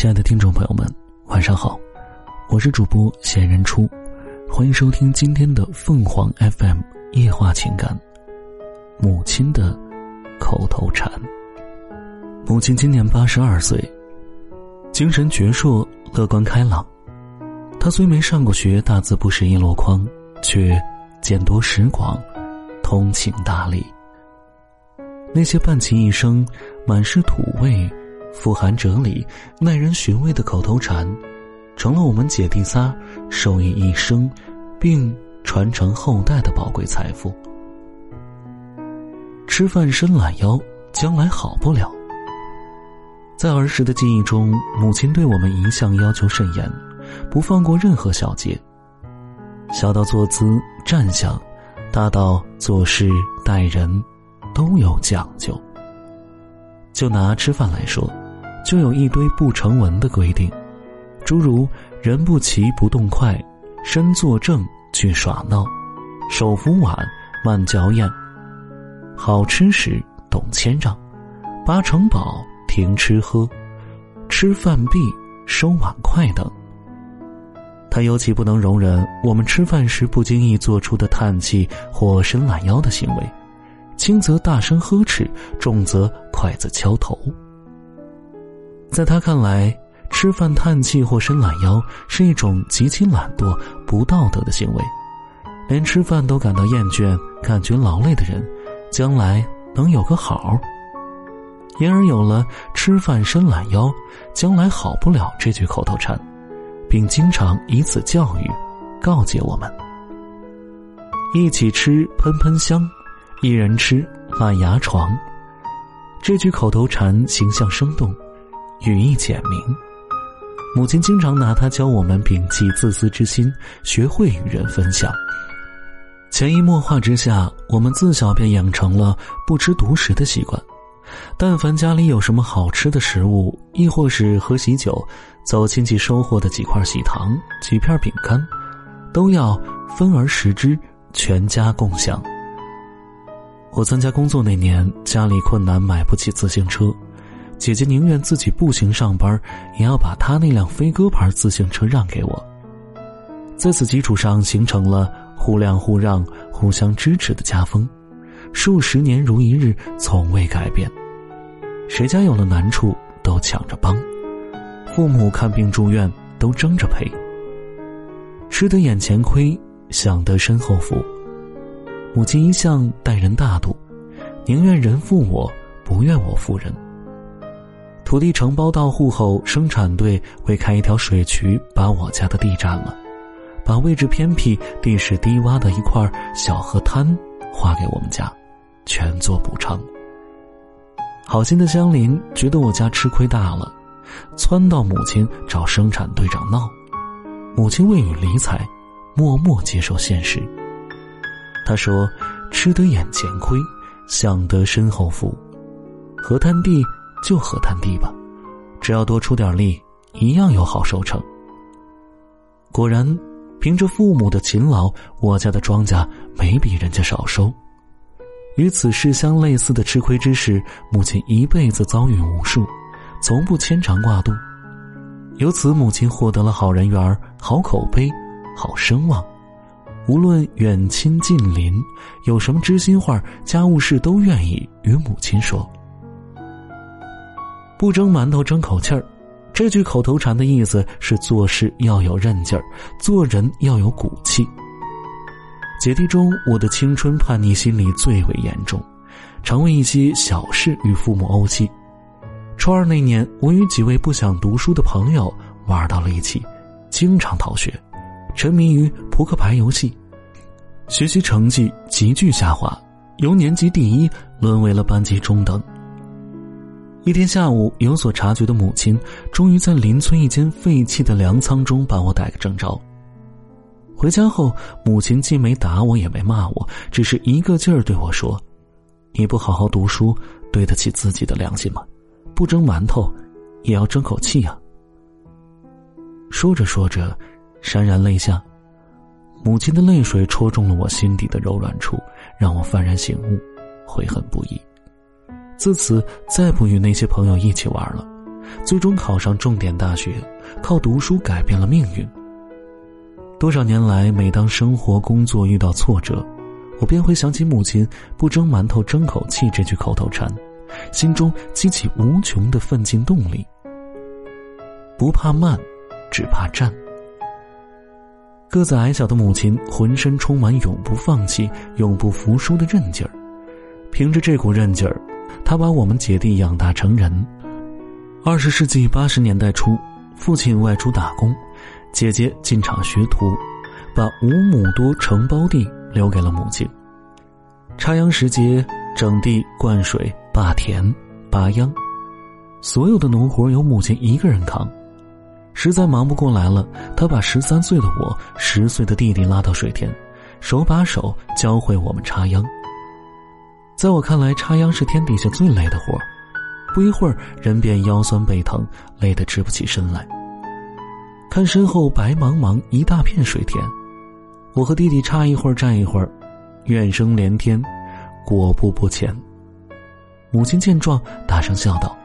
亲爱的听众朋友们，晚上好，我是主播闲人初，欢迎收听今天的凤凰 FM 夜话情感。母亲的口头禅。母亲今年八十二岁，精神矍铄，乐观开朗。她虽没上过学，大字不识一箩筐，却见多识广，通情达理。那些伴其一生、满是土味。富含哲理、耐人寻味的口头禅，成了我们姐弟仨受益一生，并传承后代的宝贵财富。吃饭伸懒腰，将来好不了。在儿时的记忆中，母亲对我们一向要求甚严，不放过任何小节。小到坐姿站相，大到做事待人，都有讲究。就拿吃饭来说。就有一堆不成文的规定，诸如人不齐不动筷，身坐正去耍闹，手扶碗慢嚼咽，好吃时懂谦让，八成饱停吃喝，吃饭毕收碗筷等。他尤其不能容忍我们吃饭时不经意做出的叹气或伸懒腰的行为，轻则大声呵斥，重则筷子敲头。在他看来，吃饭叹气或伸懒腰是一种极其懒惰、不道德的行为。连吃饭都感到厌倦、感觉劳累的人，将来能有个好？因而有了“吃饭伸懒腰，将来好不了”这句口头禅，并经常以此教育、告诫我们：一起吃喷喷香，一人吃烂牙床。这句口头禅形象生动。语意简明，母亲经常拿它教我们摒弃自私之心，学会与人分享。潜移默化之下，我们自小便养成了不吃独食的习惯。但凡家里有什么好吃的食物，亦或是喝喜酒，走亲戚收获的几块喜糖、几片饼干，都要分而食之，全家共享。我参加工作那年，家里困难，买不起自行车。姐姐宁愿自己步行上班，也要把她那辆飞鸽牌自行车让给我。在此基础上，形成了互谅互让、互相支持的家风，数十年如一日，从未改变。谁家有了难处，都抢着帮；父母看病住院，都争着赔。吃得眼前亏，享得身后福。母亲一向待人大度，宁愿人负我，不愿我负人。土地承包到户后，生产队会开一条水渠，把我家的地占了，把位置偏僻、地势低洼的一块小河滩划给我们家，全做补偿。好心的乡邻觉得我家吃亏大了，撺到母亲找生产队长闹，母亲未予理睬，默默接受现实。他说：“吃得眼前亏，享得身后福，河滩地。”就河滩地吧，只要多出点力，一样有好收成。果然，凭着父母的勤劳，我家的庄稼没比人家少收。与此事相类似的吃亏之事，母亲一辈子遭遇无数，从不牵肠挂肚。由此，母亲获得了好人缘、好口碑、好声望。无论远亲近邻，有什么知心话、家务事，都愿意与母亲说。不蒸馒头争口气儿，这句口头禅的意思是做事要有韧劲儿，做人要有骨气。姐弟中，我的青春叛逆心理最为严重，常为一些小事与父母怄气。初二那年，我与几位不想读书的朋友玩到了一起，经常逃学，沉迷于扑克牌游戏，学习成绩急剧下滑，由年级第一沦为了班级中等。一天下午，有所察觉的母亲终于在邻村一间废弃的粮仓中把我逮个正着。回家后，母亲既没打我，也没骂我，只是一个劲儿对我说：“你不好好读书，对得起自己的良心吗？不蒸馒头，也要争口气呀。”说着说着，潸然泪下。母亲的泪水戳中了我心底的柔软处，让我幡然醒悟，悔恨不已。自此，再不与那些朋友一起玩了，最终考上重点大学，靠读书改变了命运。多少年来，每当生活工作遇到挫折，我便会想起母亲“不蒸馒头争口气”这句口头禅，心中激起无穷的奋进动力。不怕慢，只怕站。个子矮小的母亲，浑身充满永不放弃、永不服输的韧劲儿。凭着这股韧劲儿，他把我们姐弟养大成人。二十世纪八十年代初，父亲外出打工，姐姐进厂学徒，把五亩多承包地留给了母亲。插秧时节，整地、灌水、拔田、拔秧，所有的农活由母亲一个人扛。实在忙不过来了，他把十三岁的我、十岁的弟弟拉到水田，手把手教会我们插秧。在我看来，插秧是天底下最累的活不一会儿人便腰酸背疼，累得直不起身来。看身后白茫茫一大片水田，我和弟弟插一会儿站一会儿，怨声连天，果步不前。母亲见状，大声笑道：“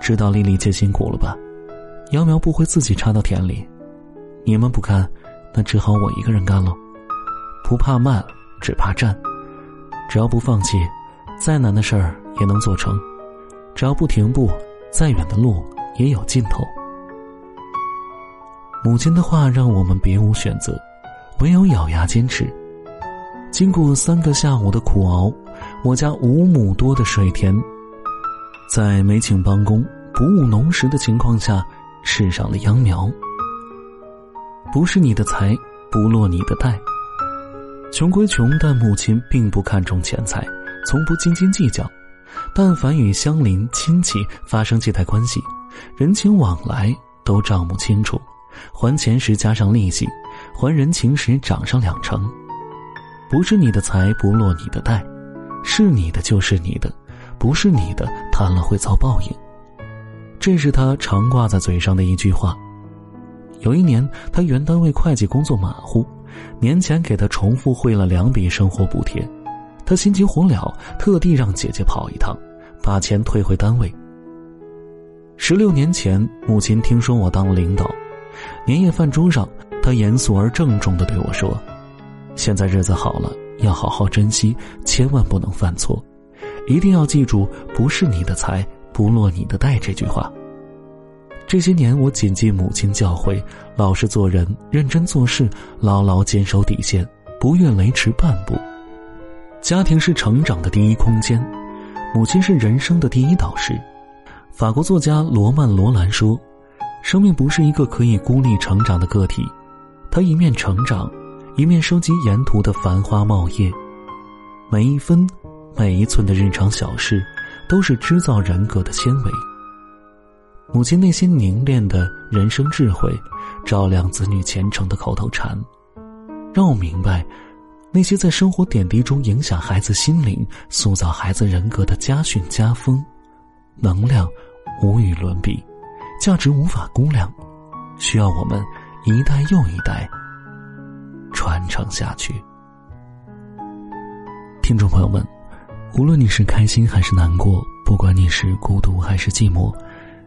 知道丽丽姐辛苦了吧？秧苗不会自己插到田里，你们不干，那只好我一个人干了。不怕慢，只怕站。”只要不放弃，再难的事儿也能做成；只要不停步，再远的路也有尽头。母亲的话让我们别无选择，唯有咬牙坚持。经过三个下午的苦熬，我家五亩多的水田，在没请帮工、不务农时的情况下，试上了秧苗。不是你的财，不落你的袋。穷归穷，但母亲并不看重钱财，从不斤斤计较。但凡与乡邻亲戚发生借贷关系，人情往来都账目清楚，还钱时加上利息，还人情时涨上两成。不是你的财不落你的袋，是你的就是你的，不是你的贪了会遭报应。这是他常挂在嘴上的一句话。有一年，他原单位会计工作马虎。年前给他重复汇了两笔生活补贴，他心急火燎，特地让姐姐跑一趟，把钱退回单位。十六年前，母亲听说我当了领导，年夜饭桌上，她严肃而郑重的对我说：“现在日子好了，要好好珍惜，千万不能犯错，一定要记住‘不是你的财，不落你的袋’这句话。”这些年，我谨记母亲教诲，老实做人，认真做事，牢牢坚守底线，不愿雷池半步。家庭是成长的第一空间，母亲是人生的第一导师。法国作家罗曼·罗兰说：“生命不是一个可以孤立成长的个体，它一面成长，一面收集沿途的繁花茂叶。每一分，每一寸的日常小事，都是织造人格的纤维。”母亲内心凝练的人生智慧，照亮子女前程的口头禅，让我明白，那些在生活点滴中影响孩子心灵、塑造孩子人格的家训家风，能量无与伦比，价值无法估量，需要我们一代又一代传承下去。听众朋友们，无论你是开心还是难过，不管你是孤独还是寂寞。